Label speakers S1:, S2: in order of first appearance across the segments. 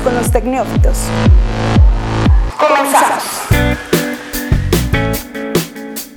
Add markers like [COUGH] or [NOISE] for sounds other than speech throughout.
S1: con los tecnófitos. Comenzamos.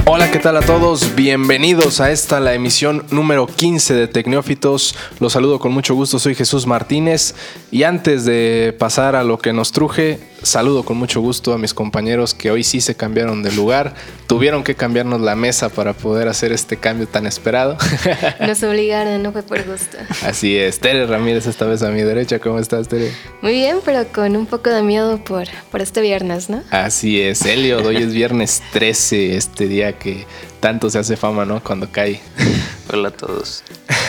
S2: Hola, ¿qué tal a todos? Bienvenidos a esta, la emisión número 15 de Tecnófitos. Los saludo con mucho gusto, soy Jesús Martínez. Y antes de pasar a lo que nos truje, saludo con mucho gusto a mis compañeros que hoy sí se cambiaron de lugar. Tuvieron que cambiarnos la mesa para poder hacer este cambio tan esperado. [LAUGHS]
S3: Nos obligaron, no fue por gusto.
S2: Así es. Tere Ramírez esta vez a mi derecha. ¿Cómo estás, Tere?
S3: Muy bien, pero con un poco de miedo por, por este viernes, ¿no?
S2: Así es. Elio, hoy es viernes 13, este día que tanto se hace fama, ¿no? Cuando cae. [LAUGHS]
S4: Hola a todos.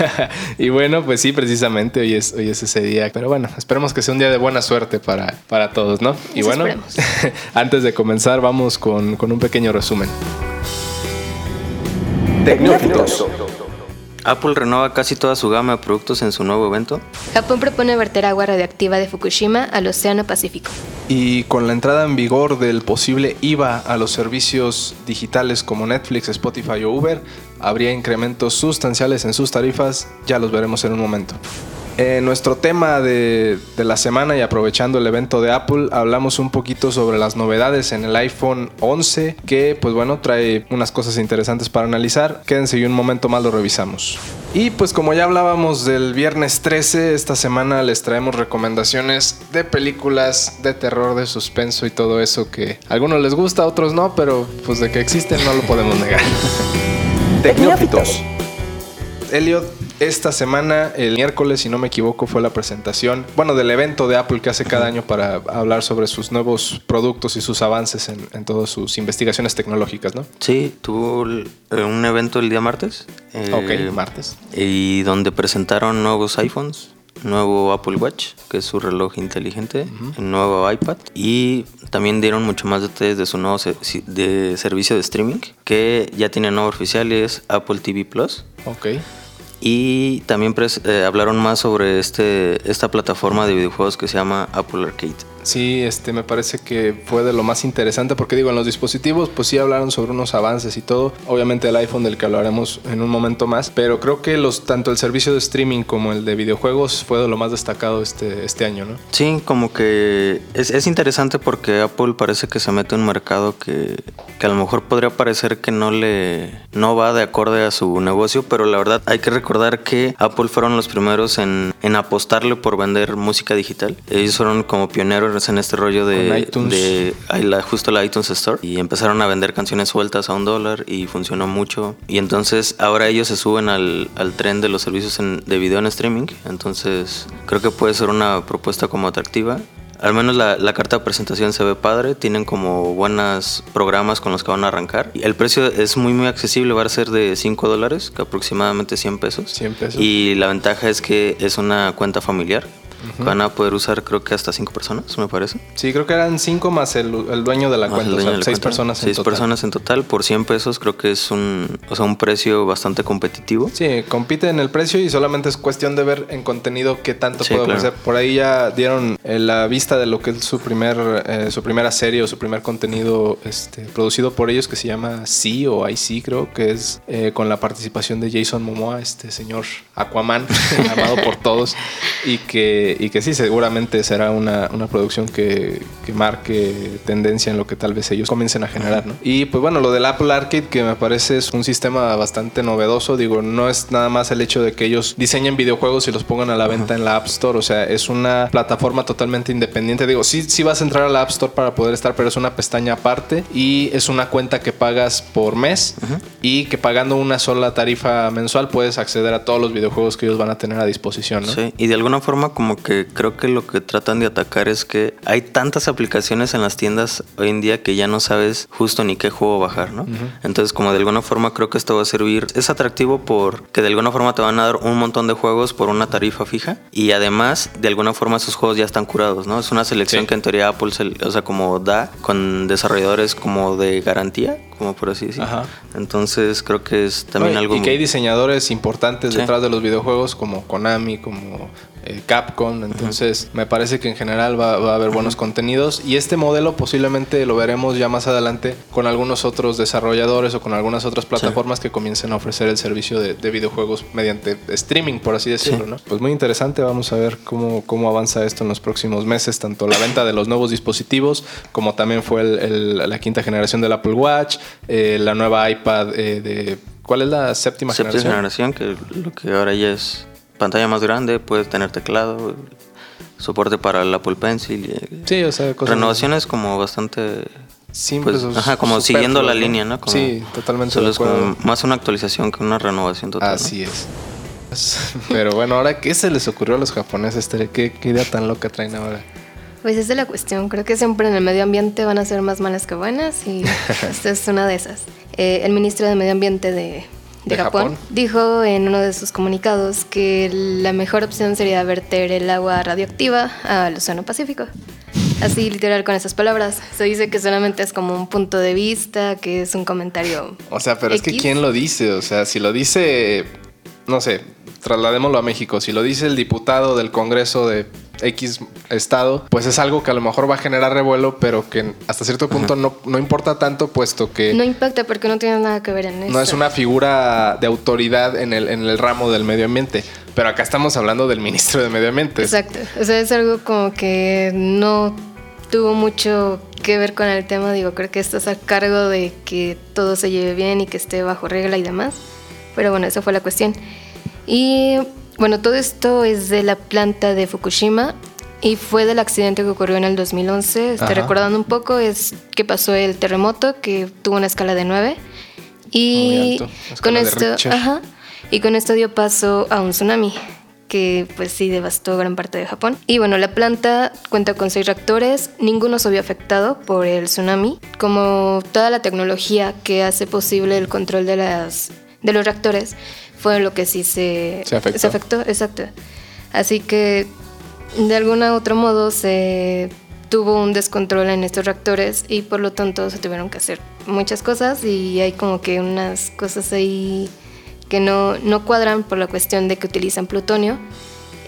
S4: [LAUGHS]
S2: y bueno, pues sí, precisamente hoy es, hoy es ese día. Pero bueno, esperemos que sea un día de buena suerte para, para todos, ¿no? Y
S3: Eso
S2: bueno, [LAUGHS] antes de comenzar, vamos con, con un pequeño resumen.
S1: Tecnófitos.
S4: Apple renueva casi toda su gama de productos en su nuevo evento.
S3: Japón propone verter agua radioactiva de Fukushima al Océano Pacífico.
S2: Y con la entrada en vigor del posible IVA a los servicios digitales como Netflix, Spotify o Uber, habría incrementos sustanciales en sus tarifas, ya los veremos en un momento. En nuestro tema de, de la semana y aprovechando el evento de Apple, hablamos un poquito sobre las novedades en el iPhone 11, que pues bueno, trae unas cosas interesantes para analizar. Quédense y un momento más lo revisamos. Y pues como ya hablábamos del viernes 13, esta semana les traemos recomendaciones de películas de terror, de suspenso y todo eso que a algunos les gusta, a otros no, pero pues de que existen no lo podemos negar. [LAUGHS]
S1: Tecnófitos.
S2: Elliot, esta semana, el miércoles, si no me equivoco, fue la presentación, bueno, del evento de Apple que hace cada año para hablar sobre sus nuevos productos y sus avances en, en todas sus investigaciones tecnológicas, ¿no?
S4: Sí, tuvo eh, un evento el día martes. eh,
S2: ok, martes.
S4: Y donde presentaron nuevos iPhones, nuevo Apple Watch, que es su reloj inteligente, el nuevo iPad. Y también dieron mucho más detalles de su nuevo se- de servicio de streaming, que ya tiene nuevo oficial, y es Apple TV Plus.
S2: Ok.
S4: Y también eh, hablaron más sobre este, esta plataforma de videojuegos que se llama Apple Arcade.
S2: Sí, este me parece que fue de lo más interesante porque digo, en los dispositivos pues sí hablaron sobre unos avances y todo, obviamente el iPhone del que hablaremos en un momento más, pero creo que los tanto el servicio de streaming como el de videojuegos fue de lo más destacado este, este año, ¿no?
S4: Sí, como que es, es interesante porque Apple parece que se mete en un mercado que, que a lo mejor podría parecer que no le no va de acorde a su negocio, pero la verdad hay que recordar que Apple fueron los primeros en, en apostarle por vender música digital. Ellos fueron como pioneros en este rollo de,
S2: iTunes.
S4: de la- justo la iTunes Store y empezaron a vender canciones sueltas a un dólar y funcionó mucho. Y entonces ahora ellos se suben al, al tren de los servicios en- de video en streaming. Entonces creo que puede ser una propuesta como atractiva. Al menos la, la carta de presentación se ve padre, tienen como buenos programas con los que van a arrancar. Y el precio es muy muy accesible, va a ser de 5 dólares, que aproximadamente 100 pesos.
S2: 100 pesos.
S4: Y la ventaja es que es una cuenta familiar. Van a poder usar creo que hasta 5 personas, me parece.
S2: Sí, creo que eran cinco más el, el dueño de la
S4: Más
S2: cuenta, o sea, seis
S4: cuenta.
S2: personas en
S4: Seis
S2: total.
S4: personas en total por 100 pesos creo que es un, o sea, un precio bastante competitivo.
S2: Sí, compite en el precio y solamente es cuestión de ver en contenido qué tanto
S4: Sí,
S2: puede
S4: claro.
S2: ofrecer. Por ahí ya dieron eh, la vista de lo que es su primer eh, su primera serie o su primer contenido este, producido por ellos que se llama Sí o IC creo que es eh, con la participación de Jason Momoa, este señor Aquaman, [LAUGHS] amado por todos y que, y que sí, seguramente será una, una producción que, que marque tendencia en lo que tal vez ellos comiencen a generar, ¿no? Y pues bueno, lo del Apple Arcade que me parece es un sistema bastante novedoso, digo, no es nada más el hecho de que ellos diseñen videojuegos y los pongan a la venta en la App Store, o sea, es una plataforma totalmente independiente, digo, sí, sí vas a entrar a la App Store para poder estar, pero es una pestaña aparte y es una cuenta que pagas por mes y que pagando una sola tarifa mensual puedes acceder a todos los videojuegos que ellos van a tener a disposición, ¿no?
S4: Sí, y de alguna forma como que creo que lo que tratan de atacar es que hay tantas aplicaciones en las tiendas hoy en día que ya no sabes justo ni qué juego bajar, ¿no? Entonces como de alguna forma creo que esto va a servir, es atractivo porque de alguna forma te van a dar un montón de juegos por una tarifa fija y además de alguna forma esos juegos ya están curados, ¿no? Es una selección
S2: Sí.
S4: que en teoría Apple, se- o sea, como da con desarrolladores como de garantía, como por así decirlo.
S2: Ajá.
S4: Entonces creo que es también
S2: No, y-
S4: algo
S2: y que hay diseñadores importantes
S4: Sí.
S2: detrás de los videojuegos como Konami, como eh, Capcom. Entonces, me parece que en general va, va a haber buenos contenidos. Y este modelo posiblemente lo veremos ya más adelante con algunos otros desarrolladores o con algunas otras plataformas que comiencen a ofrecer el servicio de, de videojuegos mediante streaming, por así decirlo.
S4: Sí.
S2: ¿no? Pues muy interesante. Vamos a ver cómo, cómo avanza esto en los próximos meses, tanto la venta de los nuevos dispositivos, como también fue el- el- la quinta generación del Apple Watch, eh, la nueva iPad eh, de. ¿Cuál es la séptima,
S4: Séptima
S2: generación?
S4: generación, que lo que ahora ya es pantalla más grande, puedes tener teclado, soporte para el Apple Pencil. y-
S2: Sí, o sea, cosas
S4: Renovaciones como bastante
S2: simples.
S4: pues, ajá, como siguiendo la línea, ¿no? Como-
S2: sí, totalmente.
S4: Solo
S2: de
S4: es como más una actualización que una renovación total. ¿no?
S2: Así es. [LAUGHS] Pero bueno, ahora, ¿qué se les ocurrió a los japoneses? ¿Qué, qué idea tan loca traen ahora?
S3: Pues esa es la cuestión. Creo que siempre en el medio ambiente van a ser más malas que buenas y [LAUGHS] esta es una de esas. Eh, el ministro de Medio Ambiente de, de
S2: ¿De
S3: Japón,
S2: Japón?
S3: dijo en uno de sus comunicados que la mejor opción sería verter el agua radioactiva al Océano Pacífico. Así literal con esas palabras. Se dice que solamente es como un punto de vista, que es un comentario.
S2: O sea, pero es que
S3: X.
S2: ¿quién lo dice? O sea, si lo dice, no sé, trasladémoslo a México. Si lo dice el diputado del Congreso de X estado, pues es algo que a lo mejor va a generar revuelo, pero que hasta cierto punto no, no importa tanto, puesto que
S3: No impacta porque no tiene nada que ver en eso.
S2: no es una figura de autoridad en el, en el ramo del medio ambiente. Pero acá estamos hablando del ministro de Medio Ambiente.
S3: Exacto. O sea, es algo como que no tuvo mucho que ver con el tema. Digo, creo que estás a cargo de que todo se lleve bien y que esté bajo regla y demás. Pero bueno, esa fue la cuestión. Y bueno, todo esto es de la planta de Fukushima y fue del accidente que ocurrió en el 2011. Este,
S2: Ajá.
S3: recordando un poco, es que pasó el terremoto que tuvo una escala de 9.
S2: Muy
S3: Y con esto, ajá, y con esto dio paso a un tsunami que pues sí devastó gran parte de Japón. Y bueno, la planta cuenta con seis reactores, ninguno se vio afectado por el tsunami, como toda la tecnología que hace posible el control de, las, de los reactores fue lo que sí se,
S2: Se afectó.
S3: afectó, exacto. Así que de alguna u otro modo se tuvo un descontrol en estos reactores y por lo tanto se tuvieron que hacer muchas cosas y hay como que unas cosas ahí que no, no cuadran por la cuestión de que utilizan plutonio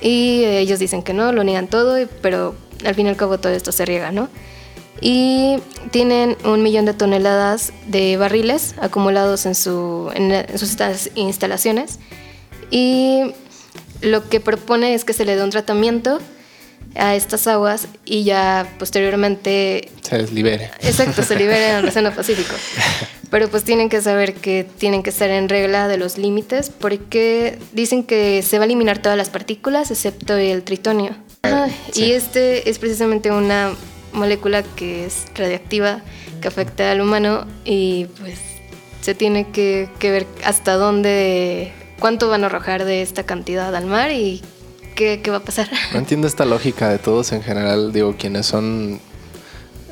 S3: y ellos dicen que no, lo niegan todo, pero al fin y al cabo todo esto se riega, ¿no? Y tienen un millón de toneladas de barriles acumulados en, su, en, la- en sus instalaciones y lo que propone es que se le dé un tratamiento a estas aguas y ya posteriormente
S2: Se les libere.
S3: Exacto, se libera en el Océano [LAUGHS] Pacífico. Pero pues tienen que saber que tienen que estar en regla de los límites porque dicen que se va a eliminar todas las partículas excepto el tritonio.
S2: Sí.
S3: Y este es precisamente una molécula que es radiactiva, que afecta al humano y pues se tiene que, ver hasta dónde, cuánto van a arrojar de esta cantidad al mar y qué, qué va a pasar. [LAUGHS]
S2: No entiendo esta lógica de todos en general, digo, quienes son,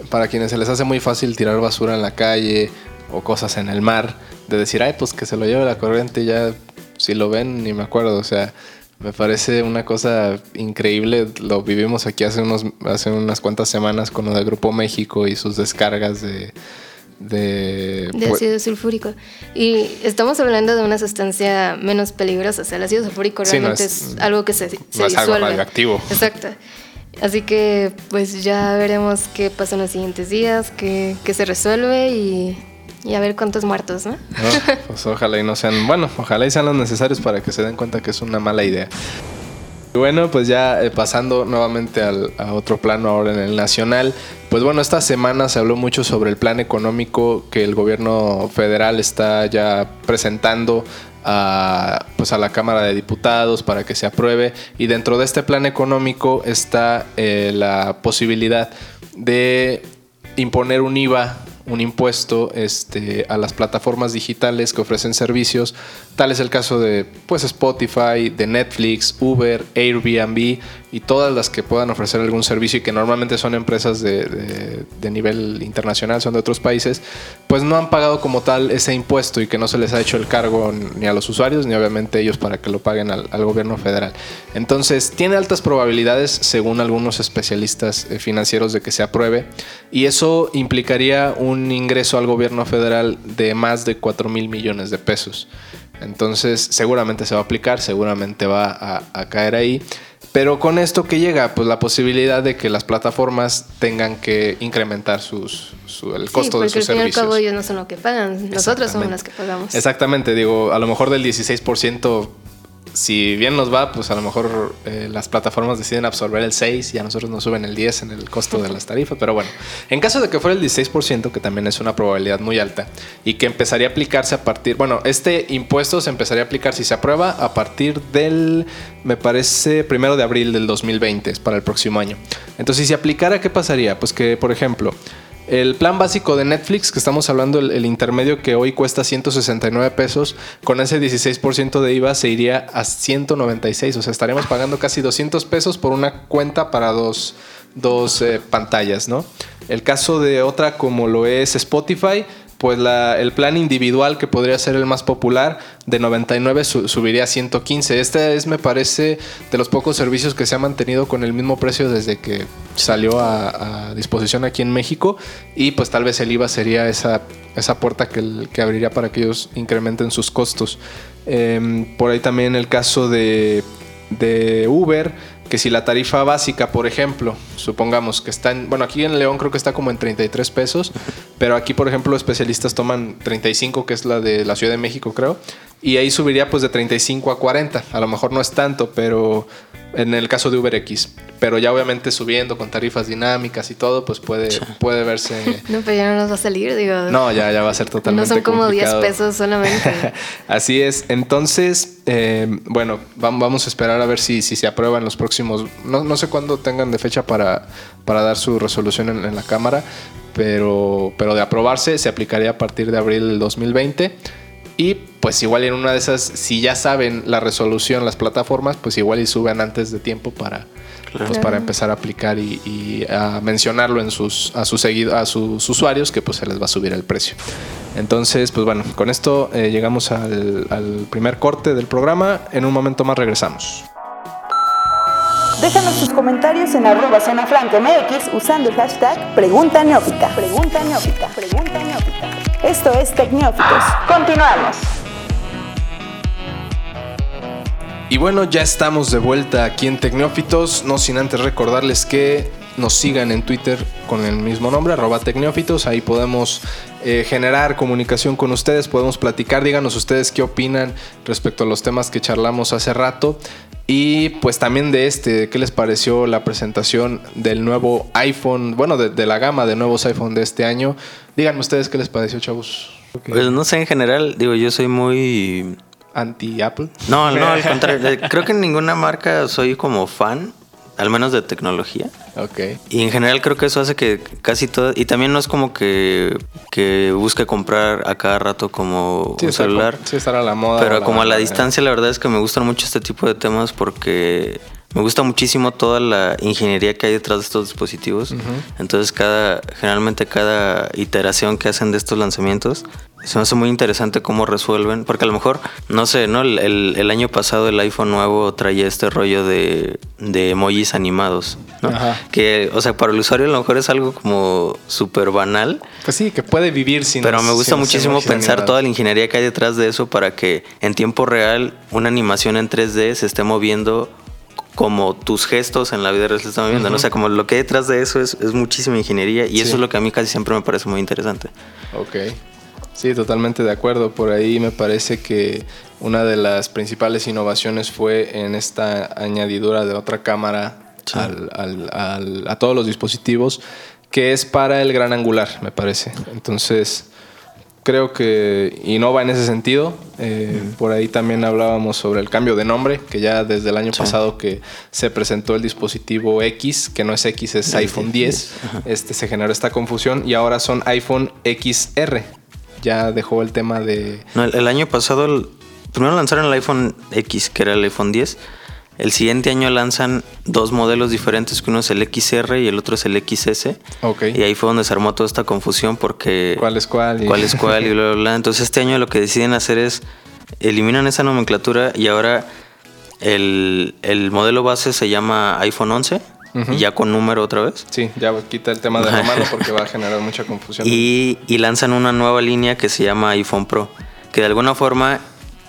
S2: para quienes se les hace muy fácil tirar basura en la calle o cosas en el mar, de decir, ay, pues que se lo lleve la corriente, ya si lo ven, ni me acuerdo, o sea, me parece una cosa increíble, lo vivimos aquí hace, unos, hace unas cuantas semanas con lo de Grupo México y sus descargas de... de,
S3: De
S2: pues,
S3: ácido sulfúrico. Y estamos hablando de una sustancia menos peligrosa. O sea, el ácido sulfúrico
S2: Sí, no
S3: realmente
S2: es-
S3: es, algo que se, se
S2: no es algo radioactivo.
S3: Exacto. Así que pues ya veremos qué pasa en los siguientes días, qué, qué se resuelve y, y a ver cuántos muertos, ¿no?
S2: ¿no? Pues ojalá y no sean, bueno, ojalá y sean los necesarios para que se den cuenta que es una mala idea. Y bueno, pues ya eh, pasando nuevamente al- a otro plano ahora en el nacional, pues bueno, esta semana se habló mucho sobre el plan económico que el gobierno federal está ya presentando a, pues a la Cámara de Diputados para que se apruebe y dentro de este plan económico está eh, la posibilidad de imponer un IVA, un impuesto este, a las plataformas digitales que ofrecen servicios. Tal es el caso de pues, Spotify, de Netflix, Uber, Airbnb y todas las que puedan ofrecer algún servicio y que normalmente son empresas de, nivel internacional, son de otros países, pues no han pagado como tal ese impuesto y que no se les ha hecho el cargo ni a los usuarios ni obviamente ellos para que lo paguen al, gobierno federal. Entonces tiene altas probabilidades, según algunos especialistas eh, financieros, de que se apruebe y eso implicaría un ingreso al gobierno federal de más de 4 mil millones de pesos. Entonces seguramente se va a aplicar, seguramente va a caer ahí. Pero con esto que llega, pues la posibilidad de que las plataformas tengan que incrementar sus, su- el costo
S3: sí,
S2: de
S3: porque
S2: sus
S3: al fin y al
S2: servicios.
S3: cabo ellos no son lo que pagan, nosotros somos las que pagamos.
S2: Exactamente, digo, a lo mejor del 16%, si bien nos va, pues a lo mejor eh, las plataformas deciden absorber el 6 y a nosotros nos suben el 10 en el costo de las tarifas. Pero bueno, en caso de que fuera el 16%, que también es una probabilidad muy alta, y que empezaría a aplicarse a partir, bueno, este impuesto se empezaría a aplicar si se aprueba a partir del, me parece, primero de abril del 2020, es para el próximo año. Entonces, si se aplicara, ¿qué pasaría? Pues que, por ejemplo, el plan básico de Netflix, que estamos hablando, el, intermedio que hoy cuesta 169 pesos, con ese 16% de IVA se iría a 196. O sea, estaríamos pagando casi 200 pesos por una cuenta para dos, dos, eh, pantallas, ¿no? El caso de otra como lo es Spotify, pues el plan individual que podría ser el más popular de 99 su- subiría a 115. Este es, me parece, de los pocos servicios que se ha mantenido con el mismo precio desde que salió a, disposición aquí en México y pues tal vez el IVA sería esa, esa puerta que, que abriría para que ellos incrementen sus costos. Em, por ahí también el caso de Uber, que si la tarifa básica, por ejemplo, supongamos que está en, bueno, aquí en León creo que está como en 33 pesos, pero aquí, por ejemplo, especialistas toman 35, que es la de la Ciudad de México, creo, y ahí subiría pues de 35 a 40. A lo mejor no es tanto, pero en el caso de UberX, pero ya obviamente subiendo con tarifas dinámicas y todo, pues puede, puede verse... [LAUGHS]
S3: No, pero ya no nos va a salir, digo.
S2: No, ya, ya va a ser totalmente
S3: No son como 10
S2: complicado.
S3: pesos solamente. [LAUGHS]
S2: Así es. Entonces, eh, bueno, vam- vamos a esperar a ver si, si se aprueba en los próximos. No, no sé cuándo tengan de fecha para, para dar su resolución en, en la Cámara, pero, pero de aprobarse se aplicaría a partir de abril del 2020. Y pues igual en una de esas, si ya saben la resolución, las plataformas, pues igual y suben antes de tiempo para, pues, para empezar a aplicar y, y a mencionarlo en sus, a, sus seguido, a sus usuarios que pues se les va a subir el precio. Entonces, pues bueno, con esto eh, llegamos al, al primer corte del programa. En un momento más regresamos.
S1: Déjanos tus comentarios en arroba zona MX usando el hashtag Pregunta Neófita. Pregunta Neófita. Pregunta Neófita. Esto es Tecneófitos. Continuamos.
S2: Y bueno, ya estamos de vuelta aquí en Tecneófitos, no sin antes recordarles que nos sigan en Twitter con el mismo nombre, arroba Tecneófitos, ahí podemos eh, generar comunicación con ustedes, podemos platicar, díganos ustedes qué opinan respecto a los temas que charlamos hace rato. Y pues también de este, ¿qué les pareció la presentación del nuevo iPhone? Bueno, de, de la gama de nuevos iPhone de este año. Díganme ustedes qué les pareció, chavos.
S4: Pues no sé, en general, digo, yo soy muy...
S2: Anti-Apple.
S4: No, no, al contrario. [LAUGHS] Creo que en ninguna marca soy como fan, al menos de tecnología.
S2: Ok.
S4: Y en general creo que eso hace que casi todo... Y también no es como que, que busque comprar a cada rato como
S2: Sí,
S4: un celular.
S2: sí, estar a la moda.
S4: Pero como a la distancia, la verdad es que me gustan mucho este tipo de temas porque me gusta muchísimo toda la ingeniería que hay detrás de estos dispositivos. Entonces, cada, generalmente cada iteración que hacen de estos lanzamientos se me hace muy interesante cómo resuelven. Porque a lo mejor, no sé, ¿no? El, el- el año pasado el iPhone nuevo traía este rollo de, de emojis animados, ¿no?
S2: Ajá.
S4: Que, o sea, para el usuario a lo mejor es algo como súper banal.
S2: Pues sí, que puede vivir sin.
S4: Pero me gusta muchísimo pensar
S2: animados.
S4: toda la ingeniería que hay detrás de eso para que en tiempo real una animación en 3D se esté moviendo como tus gestos en la vida real se están moviendo. ¿no? O sea, como lo que hay detrás de eso es, es muchísima ingeniería y
S2: Sí.
S4: eso es lo que a mí casi siempre me parece muy interesante.
S2: Ok. Sí, totalmente de acuerdo. Por ahí me parece que una de las principales innovaciones fue en esta añadidura de otra cámara
S4: Sí.
S2: al- al- al- a todos los dispositivos, que es para el gran angular, me parece. Entonces, creo que innova en ese sentido. Eh, Por ahí también hablábamos sobre el cambio de nombre, que ya desde el año
S4: Sí.
S2: pasado que se presentó el dispositivo X, que no es X, es iPhone 10, este, se generó esta confusión y ahora son iPhone XR. Ya dejó el tema de...
S4: No, el, el año pasado, el- primero lanzaron el iPhone X, que era el iPhone 10. El siguiente año lanzan dos modelos diferentes, que uno es el XR y el otro es el XS.
S2: Ok.
S4: Y ahí fue donde se armó toda esta confusión porque...
S2: ¿Cuál es cuál? Y-
S4: cuál es cuál y bla, bla, bla. Entonces este año lo que deciden hacer es eliminan esa nomenclatura y ahora el, el modelo base se llama iPhone 11,
S2: Ujú.
S4: ya con número otra vez.
S2: Sí, ya quita el tema de romano porque va a generar mucha confusión. [LAUGHS]
S4: Y, y lanzan una nueva línea que se llama iPhone Pro, que de alguna forma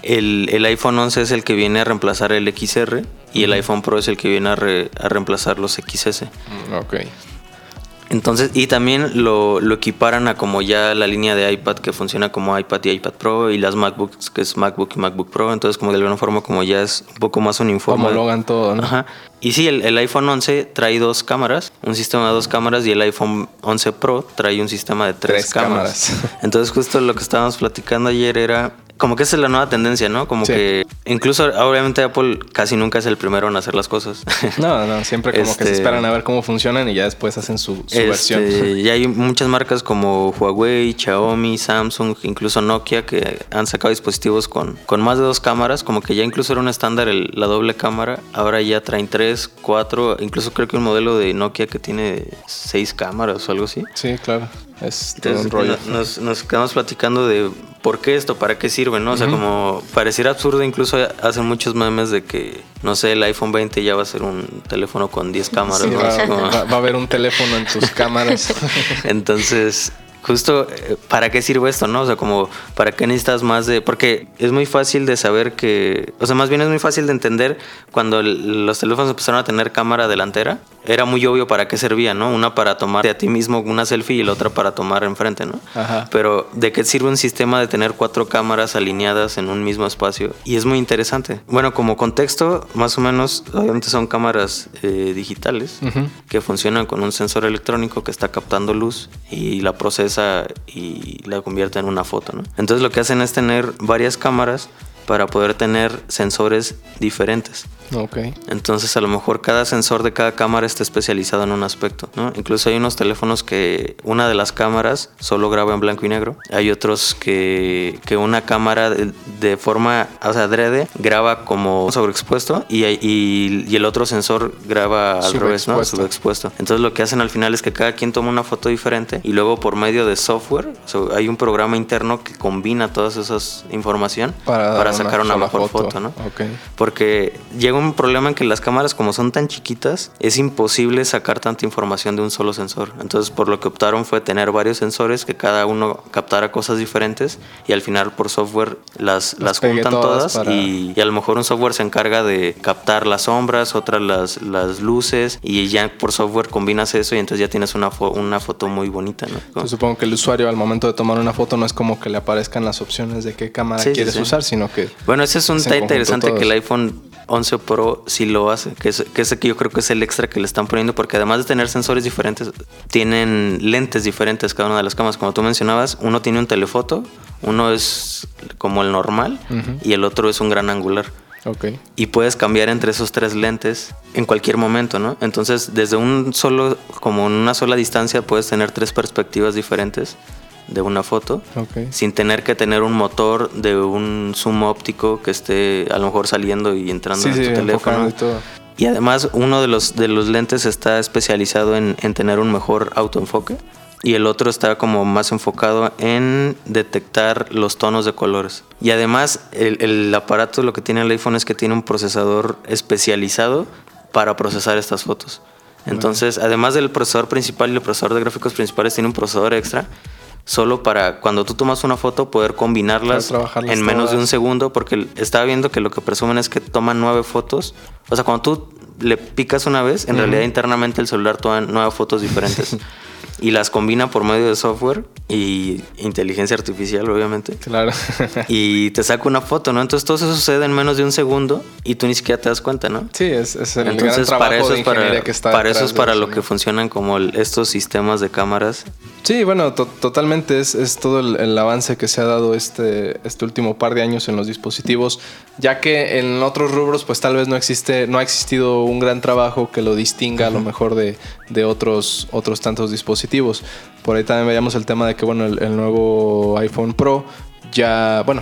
S4: el, el iPhone 11 es el que viene a reemplazar el XR y el iPhone Pro es el que viene a, re- a reemplazar los XS.
S2: Mm, Ok.
S4: Entonces, y también lo, lo equiparan a como ya la línea de iPad que funciona como iPad y iPad Pro y las MacBooks que es MacBook y MacBook Pro. Entonces, como de alguna forma, como ya es un poco más uniforme.
S2: Homologan todo, ¿no?
S4: Ajá. Y sí, el, el iPhone 11 trae dos cámaras, un sistema de dos cámaras y el iPhone 11 Pro trae un sistema de tres,
S2: Tres
S4: cámaras.
S2: cámaras.
S4: Entonces, justo lo que estábamos platicando ayer era como que esa es la nueva tendencia, ¿no? Como
S2: Sí.
S4: que incluso obviamente Apple casi nunca es el primero en hacer las cosas. [LAUGHS]
S2: No, no, siempre como que se
S4: Este-
S2: esperan a ver cómo funcionan y ya después hacen su, su versión.
S4: Este, [LAUGHS] y hay muchas marcas como Huawei, Xiaomi, Samsung, incluso Nokia que han sacado dispositivos con, con más de dos cámaras, como que ya incluso era un estándar el- la doble cámara, ahora ya traen tres, cuatro, incluso creo que un modelo de Nokia que tiene seis cámaras o algo así.
S2: Sí, claro. Es todo un rollo.
S4: nos, nos quedamos platicando de por qué esto, para qué sirve, ¿no? O sea, como pareciera absurdo, incluso hacen muchos memes de que, no sé, el iPhone 20 ya va a ser un teléfono con 10 cámaras.
S2: Sí,
S4: ¿no?
S2: va,
S4: como-
S2: va- va a haber un teléfono en tus [LAUGHS] cámaras.
S4: Entonces, justo, eh, ¿para qué sirve esto, no? O sea, como, ¿para qué necesitas más de...? Porque es muy fácil de saber que... O sea, más bien es muy fácil de entender cuando los teléfonos empezaron a tener cámara delantera. Era muy obvio para qué servía, ¿no? Una para tomar de a ti mismo una selfie y la otra para tomar enfrente, ¿no?
S2: Ajá.
S4: Pero ¿de qué sirve un sistema de tener cuatro cámaras alineadas en un mismo espacio? Y es muy interesante. Bueno, como contexto, más o menos, obviamente son cámaras eh, digitales
S2: Ujú.
S4: que funcionan con un sensor electrónico que está captando luz y la procesa y la convierte en una foto, ¿no? Entonces lo que hacen es tener varias cámaras para poder tener sensores diferentes.
S2: Ok.
S4: Entonces a lo mejor cada sensor de cada cámara está especializado en un aspecto, ¿no? Incluso hay unos teléfonos que una de las cámaras solo graba en blanco y negro. Hay otros que, que una cámara de, de forma, o sea, adrede, graba como sobreexpuesto y, y, y el otro sensor graba al revés, ¿no?
S2: Subexpuesto.
S4: Entonces lo que hacen al final es que cada quien toma una foto diferente y luego por medio de software, o sea, hay un programa interno que combina todas esas información
S2: Para,
S4: sacar una mejor foto, ¿no?
S2: Ok.
S4: Porque llega un problema en que las cámaras, como son tan chiquitas, es imposible sacar tanta información de un solo sensor. Entonces, por lo que optaron fue tener varios sensores que cada uno captara cosas diferentes y al final por software las, las, juntan
S2: todas
S4: todas,
S2: para-
S4: y, y a lo mejor un software se encarga de captar las sombras, otras las, las luces y ya por software combinas eso y entonces ya tienes una, fo- una foto muy bonita, ¿no?
S2: Yo supongo que el usuario al momento de tomar una foto no es como que le aparezcan las opciones de qué cámara
S4: Sí, sí,
S2: quieres
S4: sí.
S2: usar, sino que
S4: Bueno, ese es un detalle interesante que el iPhone 11 Pro sí lo hace, que es, que ese que yo creo que es el extra que le están poniendo, porque además de tener sensores diferentes, tienen lentes diferentes cada una de las cámaras. Como tú mencionabas, uno tiene un telefoto, uno es como el normal
S2: Ujú.
S4: y el otro es un gran angular. Y puedes cambiar entre esos tres lentes en cualquier momento, ¿no? Entonces, desde un solo, como en una sola distancia, puedes tener tres perspectivas diferentes de una foto sin tener que tener un motor de un zoom óptico que esté a lo mejor saliendo y entrando
S2: Sí,
S4: en
S2: sí,
S4: tu teléfono.
S2: y todo.
S4: Y además uno de los, de los lentes está especializado en, en tener un mejor autoenfoque y el otro está como más enfocado en detectar los tonos de colores. Y además el, el aparato lo que tiene el iPhone es que tiene un procesador especializado para procesar estas fotos. Entonces, además del procesador principal y el procesador de gráficos principales, tiene un procesador extra solo para cuando tú tomas una foto poder combinarlas en menos de un segundo porque estaba viendo que lo que presumen es que toman nueve fotos. O sea, cuando tú le picas una vez, en realidad internamente el celular toma nueve fotos diferentes [LAUGHS] y las combina por medio de software y inteligencia artificial, obviamente.
S2: Claro. [LAUGHS]
S4: Y te saca una foto, ¿no? Entonces todo eso sucede en menos de un segundo y tú ni siquiera te das cuenta, ¿no?
S2: sí, es, es el gran
S4: Entonces
S2: trabajo
S4: para eso es para,
S2: ingeniería que está
S4: para eso es para lo que funcionan como el- estos sistemas de cámaras
S2: Sí, bueno, to- totalmente es, es todo el, el avance que se ha dado este, este último par de años en los dispositivos, ya que en otros rubros pues tal vez no existe, no ha existido un gran trabajo que lo distinga a lo mejor de, de otros, otros tantos dispositivos. Por ahí también veíamos el tema de que bueno, el, nuevo iPhone Pro ya, bueno,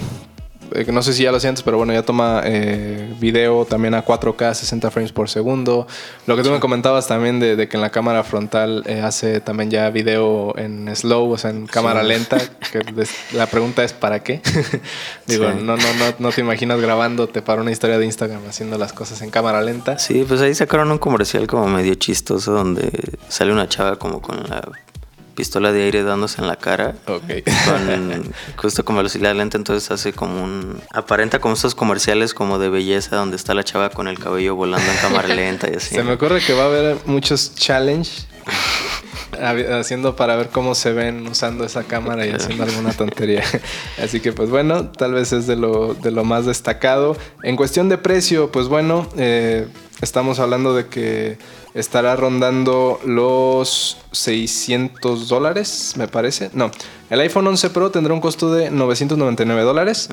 S2: eh, no sé si ya lo antes, pero bueno, ya toma eh, video también a 4K, 60 frames por segundo. Lo que tú me comentabas también de, de que en la cámara frontal eh, hace también ya video en slow, o sea, en cámara lenta. Que la pregunta es ¿para qué? [LAUGHS] Digo,
S4: Sí.
S2: no, no, no, no te imaginas grabándote para una historia de Instagram haciendo las cosas en cámara lenta.
S4: Sí, pues ahí sacaron un comercial como medio chistoso donde sale una chava como con la pistola de aire dándose en la cara.
S2: Ok.
S4: Con, [LAUGHS] justo con velocidad lenta, entonces hace como un... Aparenta como estos comerciales como de belleza donde está la chava con el cabello volando en cámara [LAUGHS] lenta y así.
S2: Se me ocurre que va a haber muchos challenge [LAUGHS] haciendo para ver cómo se ven usando esa cámara y haciendo alguna tontería. Así que pues bueno, tal vez es de lo, de lo más destacado. En cuestión de precio, pues bueno, eh, estamos hablando de que estará rondando los 600 dólares, me parece. No, el iPhone 11 Pro tendrá un costo de 999 dólares.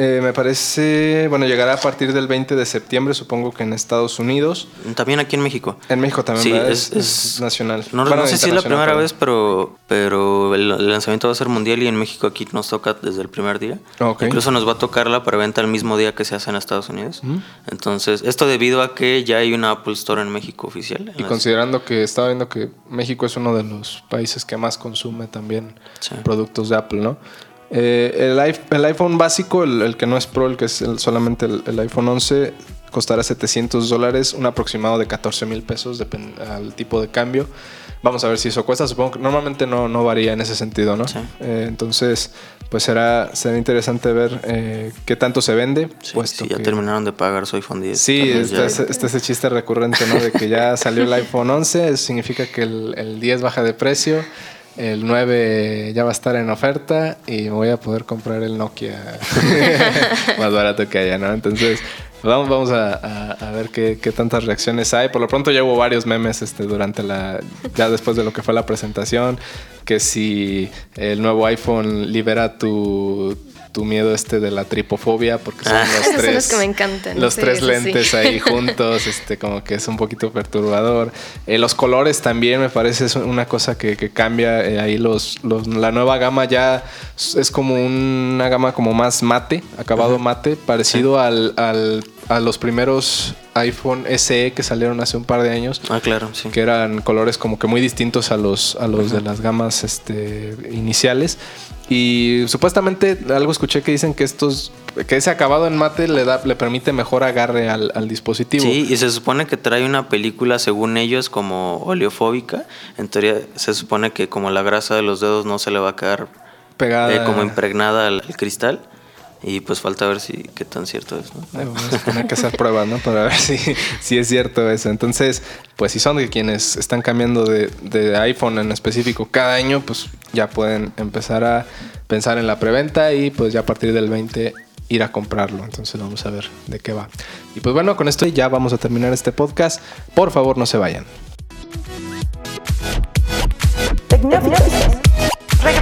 S2: Eh, me parece, bueno, llegará a partir del 20 de septiembre, supongo que en Estados Unidos.
S4: También aquí en México.
S2: En México también,
S4: Sí,
S2: Es,
S4: es-
S2: es nacional.
S4: No,
S2: Bueno,
S4: no sé si es la primera vez, pero, pero el, el lanzamiento va a ser mundial y en México aquí nos toca desde el primer día.
S2: Ok.
S4: Incluso nos va a tocar la preventa el mismo día que se hace en Estados Unidos. Entonces, esto debido a que ya hay una Apple Store en México oficial.
S2: Y
S4: las-
S2: considerando que estaba viendo que México es uno de los países que más consume también
S4: Sí.
S2: productos de Apple, ¿no? Eh, el, iP- el iPhone básico, el, el que no es Pro, el que es el- solamente el, iPhone 11, costará 700 dólares, un aproximado de 14 mil pesos al tipo de cambio. Vamos a ver si eso cuesta. Supongo que normalmente no, no varía en ese sentido, ¿no?
S4: Sí.
S2: Eh, entonces, pues será, será interesante ver eh, qué tanto se vende.
S4: Sí,
S2: puesto
S4: sí, ya
S2: que-
S4: terminaron de pagar su iPhone 10.
S2: Sí, está ese, está ese chiste recurrente, ¿no? De que ya [LAUGHS] salió el iPhone 11, eso significa que el, el 10 baja de precio, el 9 ya va a estar en oferta y voy a poder comprar el Nokia [LAUGHS] [LAUGHS] más barato que haya, ¿no? Entonces, vamos, vamos a, ver qué, qué tantas reacciones hay. Por lo pronto ya hubo varios memes este, durante la, ya después de lo que fue la presentación, que si el nuevo iPhone libera tu tu miedo este de la tripofobia porque son
S4: Ah.
S2: los [LAUGHS]
S3: Esos son
S2: tres
S3: los que me encantan,
S2: los
S3: sí,
S2: tres
S3: sí.
S2: lentes ahí [LAUGHS] juntos, este, como que es un poquito perturbador. Eh, los colores también me parece es una cosa que, que cambia. eh, ahí los, los- la nueva gama ya es es como una gama como más mate, acabado mate, parecido al, al- a los primeros iPhone SE que salieron hace un par de años.
S4: Ah, claro, sí.
S2: Que eran colores como que muy distintos a los, a los de las gamas este, iniciales. Y supuestamente algo escuché que dicen que estos, que ese acabado en mate le da, le permite mejor agarre al, al dispositivo.
S4: Sí, y se supone que trae una película, según ellos, como oleofóbica. En teoría, se supone que como la grasa de los dedos no se le va a quedar
S2: Pegada.
S4: eh, como impregnada al, al cristal. Y pues falta ver si qué tan cierto es, ¿no?
S2: Ay, Vamos a tener que hacer pruebas, ¿no? Para ver si, si es cierto eso. Entonces, pues si son de quienes están cambiando de, de iPhone en específico cada año, pues ya pueden empezar a pensar en la preventa y pues ya a partir del 20 ir a comprarlo. Entonces vamos a ver de qué va. Y pues bueno, con esto ya vamos a terminar este podcast. Por favor, no se vayan.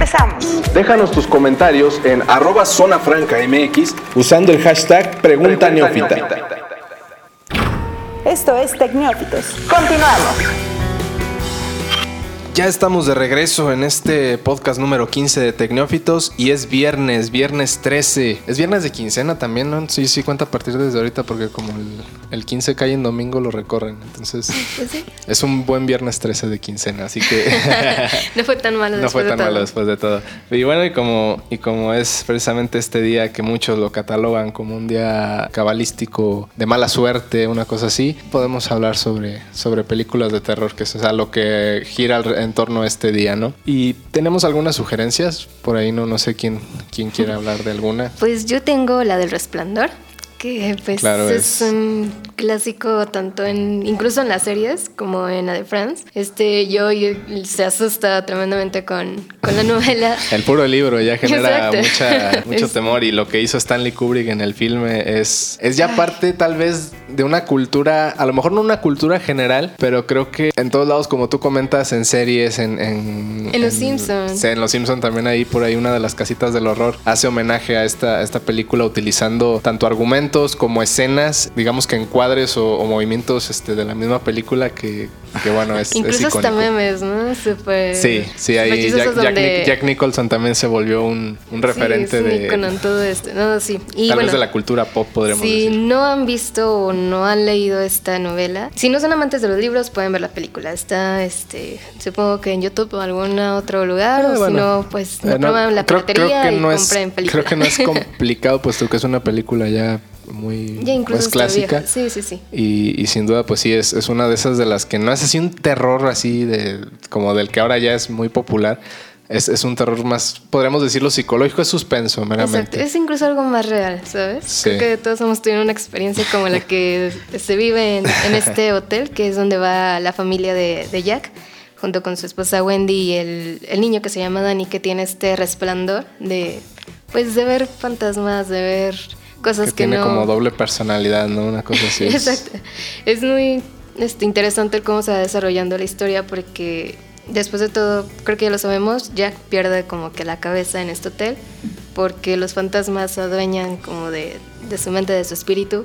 S1: Regresamos.
S2: Déjanos tus comentarios en arroba zona franca MX usando el hashtag Pregunta Neófita.
S1: Esto es Tecnófitos. Continuamos.
S2: Ya estamos de regreso en este podcast número 15 de Tecnófitos y es viernes, viernes 13. Es viernes de quincena también, ¿no? Sí, sí, cuenta a partir desde ahorita porque como el, el 15 cae en domingo lo recorren. Entonces [LAUGHS]
S3: Pues sí,
S2: es un buen viernes 13 de quincena, así que [LAUGHS]
S3: no fue tan malo [LAUGHS]
S2: no fue tan
S3: de todo.
S2: malo después de todo. Y bueno, y como, y como es precisamente este día que muchos lo catalogan como un día cabalístico de mala suerte, una cosa así, podemos hablar sobre, sobre películas de terror, que es o sea, lo que gira al- en torno a este día, ¿no? Y tenemos algunas sugerencias, por ahí no, no sé quién, quién quiere hablar de alguna.
S3: Pues yo tengo la del resplandor, que pues
S2: Claro,
S3: es,
S2: es-
S3: un clásico tanto en, incluso en las series como en la de Friends. Este, yo, yo- se asusta tremendamente con, con la novela. [LAUGHS]
S2: El puro libro ya genera mucha, [LAUGHS] mucho temor y lo que hizo Stanley Kubrick en el filme es, es ya parte tal vez de una cultura, a lo mejor no una cultura general, pero creo que en todos lados, como tú comentas, en series, en... En,
S3: En Los Simpson.
S2: Sí, en Los Simpson también ahí por ahí una de las casitas del horror hace homenaje a esta, a esta película utilizando tanto argumentos como escenas, digamos que encuadres o, o movimientos este, de la misma película que, que bueno, es, es [LAUGHS]
S3: Incluso hasta
S2: icónico.
S3: memes, ¿no?
S2: Sí, sí, ahí Jack, Jack
S3: donde-
S2: Nic- Jack Nicholson también se volvió un, un referente
S3: sí, es un
S2: de
S3: en todo esto. No, sí. Y
S2: tal
S3: bueno,
S2: vez de la cultura pop, podríamos
S3: si
S2: decir.
S3: no han visto o no han leído esta novela, si no son amantes de los libros, pueden ver la película. Está, este, supongo que en YouTube o algún otro lugar,
S2: Eh,
S3: o si no, pues no
S2: eh, no,
S3: prueban la piratería
S2: creo que
S3: y
S2: no es-
S3: compren película.
S2: Creo que no es [LAUGHS] complicado, puesto que es una película ya muy
S3: Ya incluso
S2: pues, clásica.
S3: vieja. Sí, sí, sí.
S2: Y, y sin duda, pues sí, es, es una de esas de las que no es así un terror así de como del que ahora ya es muy popular. Es, es un terror más, podríamos decirlo, psicológico, es suspenso,
S3: Exacto.
S2: meramente.
S3: Es incluso algo más real, ¿sabes?
S2: Sí.
S3: Creo que todos hemos tenido una experiencia como la que [LAUGHS] se vive en, en este hotel, que es donde va la familia de, de Jack, junto con su esposa Wendy y el, el niño que se llama Danny, que tiene este resplandor de, pues, de ver fantasmas, de ver cosas
S2: que
S3: que,
S2: tiene
S3: no...
S2: como doble personalidad, ¿no? Una cosa así.
S3: Exacto. Es muy este, interesante cómo se va desarrollando la historia porque después de todo, creo que ya lo sabemos, Jack pierde como que la cabeza en este hotel porque los fantasmas se adueñan como de, de su mente, de su espíritu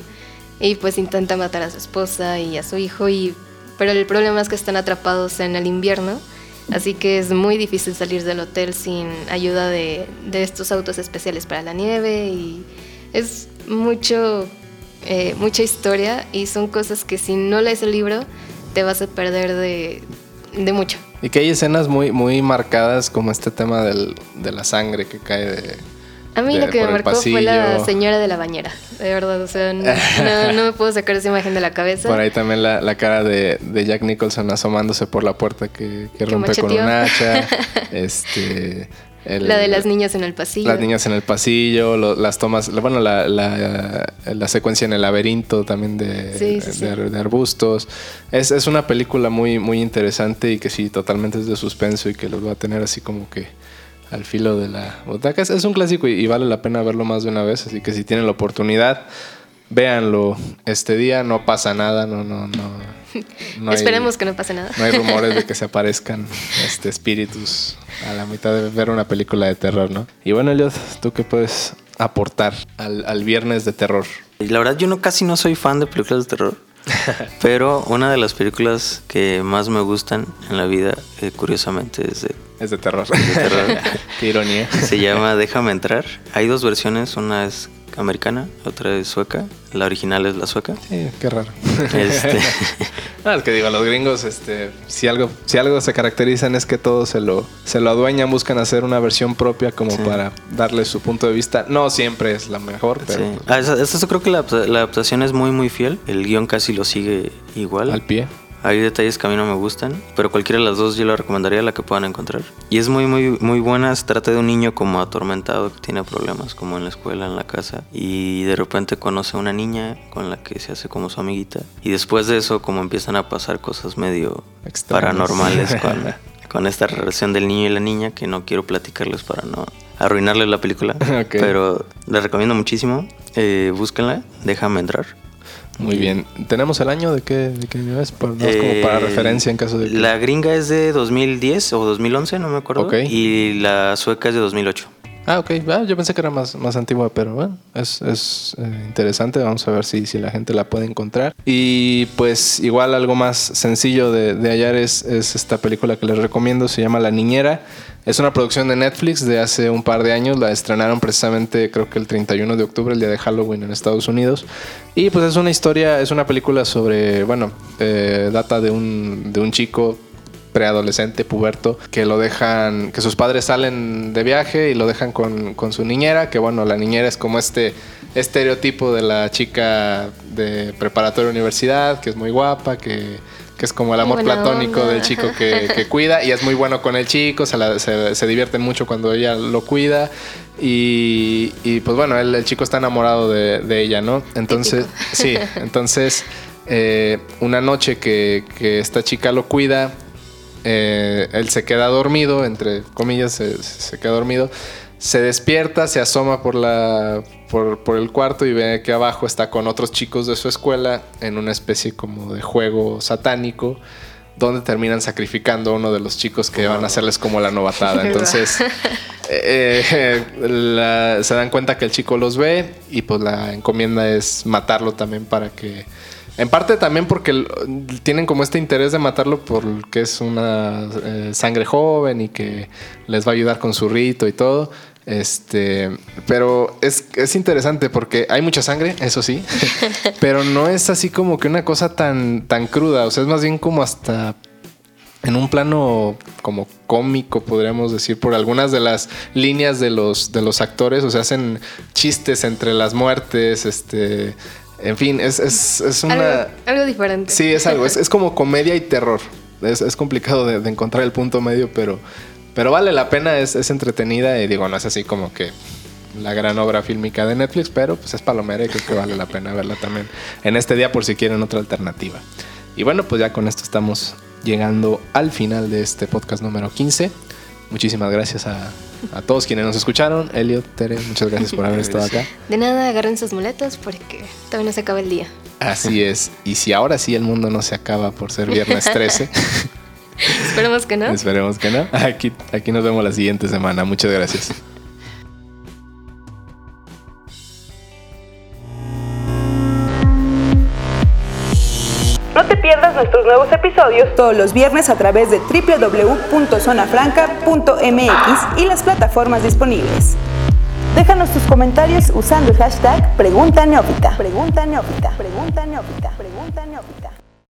S3: y pues intenta matar a su esposa y a su hijo y pero el problema es que están atrapados en el invierno así que es muy difícil salir del hotel sin ayuda de, de estos autos especiales para la nieve y es mucho eh, mucha historia y son cosas que si no lees el libro te vas a perder de, de mucho.
S2: Y que hay escenas muy, muy marcadas como este tema del, de la sangre que cae de...
S3: A mí
S2: de-
S3: lo que me marcó fue la señora de la bañera, de verdad, o sea, no, no- [LAUGHS] no me puedo sacar esa imagen de la cabeza.
S2: Por ahí también la, la cara de, de Jack Nicholson asomándose por la puerta que, que rompe con un hacha. [LAUGHS] este, el-
S3: la de las niñas en el pasillo.
S2: Las niñas en el pasillo, lo- las tomas, bueno, la, la, la secuencia en el laberinto también de,
S3: Sí, sí, sí.
S2: de- de arbustos. Es, es una película muy, muy interesante y que sí, totalmente es de suspenso y que los va a tener así como que al filo de la butaca. Es, es un clásico y, y vale la pena verlo más de una vez, así que si tienen la oportunidad, véanlo este día, no pasa nada, no, no, no. No hay-
S3: Esperemos que no pase nada.
S2: no hay rumores de que se [LAUGHS] aparezcan este, espíritus a la mitad de ver una película de terror, ¿no? Y bueno, Eliot, ¿tú qué puedes aportar al, al viernes de terror?
S4: Y la verdad yo no casi no soy fan de películas de terror. [LAUGHS] pero una de las películas que más me gustan en la vida, eh, curiosamente, es de,
S2: Es de terror.
S4: de terror. [LAUGHS]
S2: qué ironía.
S4: Se llama Déjame entrar. Hay dos versiones, una es americana, otra es sueca. La original es la sueca.
S2: Sí, qué raro.
S4: Este, [LAUGHS]
S2: Ah, es que digo, los gringos, este, si algo, si algo se caracterizan es que todos se lo, se lo adueñan, buscan hacer una versión propia como
S4: Sí.
S2: para darle su punto de vista. No siempre es la mejor, pero
S4: sí. Ah, esa- creo que la, la adaptación es muy muy fiel. El guion casi lo sigue igual.
S2: al pie.
S4: Hay detalles que a mí no me gustan, pero cualquiera de las dos yo la recomendaría la que puedan encontrar. Y es muy, muy, muy buena. Se trata de un niño como atormentado que tiene problemas, como en la escuela, en la casa. Y de repente conoce a una niña con la que se hace como su amiguita. Y después de eso, como empiezan a pasar cosas medio paranormales [LAUGHS] con, con esta relación del niño y la niña, que no quiero platicarles para no arruinarles la película. [LAUGHS]
S2: Ok.
S4: Pero la recomiendo muchísimo. Eh, búsquenla, déjame entrar.
S2: Muy bien. ¿Tenemos el año de qué, de qué año es? No es como para
S4: Eh,
S2: referencia en caso de que...
S4: La gringa es de 2010 o 2011, no me acuerdo.
S2: Ok.
S4: Y la sueca es de 2008.
S2: Ah, ok. Ah, yo pensé que era más, más antigua, pero bueno, es, es, eh, interesante. Vamos a ver si, si la gente la puede encontrar. Y pues igual algo más sencillo de, de hallar es, es esta película que les recomiendo. Se llama La Niñera. Es una producción de Netflix de hace un par de años. La estrenaron precisamente creo que el 31 de octubre, el día de Halloween en Estados Unidos. Y pues es una historia, es una película sobre, bueno, eh, data de un, de un chico preadolescente, puberto, que lo dejan, que sus padres salen de viaje y lo dejan con, con su niñera, que bueno, la niñera es como este estereotipo de la chica de preparatoria universidad, que es muy guapa, que, que es como el amor platónico
S3: onda.
S2: del chico que, [LAUGHS] que cuida y es muy bueno con el chico, se, la- se, se divierten mucho cuando ella lo cuida y, y, pues bueno, el, el chico está enamorado de, de ella, ¿no? Entonces, sí, [LAUGHS] entonces eh, una noche que, que esta chica lo cuida, eh, él se queda dormido, entre comillas, se, se queda dormido. Se despierta, se asoma por, la, por, por el cuarto y ve que abajo está con otros chicos de su escuela en una especie como de juego satánico donde terminan sacrificando a uno de los chicos que van a hacerles como la novatada. [LAUGHS] Entonces eh, eh, la- se dan cuenta que el chico los ve y pues la encomienda es matarlo también para que... En parte también porque tienen como este interés de matarlo porque es una eh, sangre joven y que les va a ayudar con su rito y todo. Este, pero es, es interesante porque hay mucha sangre, eso sí, [LAUGHS] pero no es así como que una cosa tan, tan cruda, o sea, es más bien como hasta en un plano como cómico, podríamos decir, por algunas de las líneas de los, de los actores, o sea, hacen chistes entre las muertes, este, en fin, es, es, es una...
S3: Algo, diferente.
S2: Sí, es algo, [LAUGHS] es, como comedia y terror. Es, complicado de, encontrar el punto medio, pero, pero vale la pena, es, entretenida y digo, no es así como que la gran obra fílmica de Netflix, pero pues es palomera y creo que vale la pena verla también en este día por si quieren otra alternativa. Y bueno, pues ya con esto estamos llegando al final de este podcast número 15. Muchísimas gracias a, todos quienes nos escucharon. Elliot, Tere, muchas gracias por haber estado acá.
S3: De nada, agarren sus muletas porque todavía no se acaba el día.
S2: Así es. Y si ahora sí el mundo no se acaba por ser viernes 13. [LAUGHS] [LAUGHS]
S3: Esperemos que no.
S2: Esperemos que no. Aquí, aquí nos vemos la siguiente semana. Muchas gracias.
S1: No te pierdas nuestros nuevos episodios todos los viernes a través de www.zonafranca.mx y las plataformas disponibles. Déjanos tus comentarios usando el hashtag Pregunta Neófita. Pregunta Neófita. Pregunta Neófita.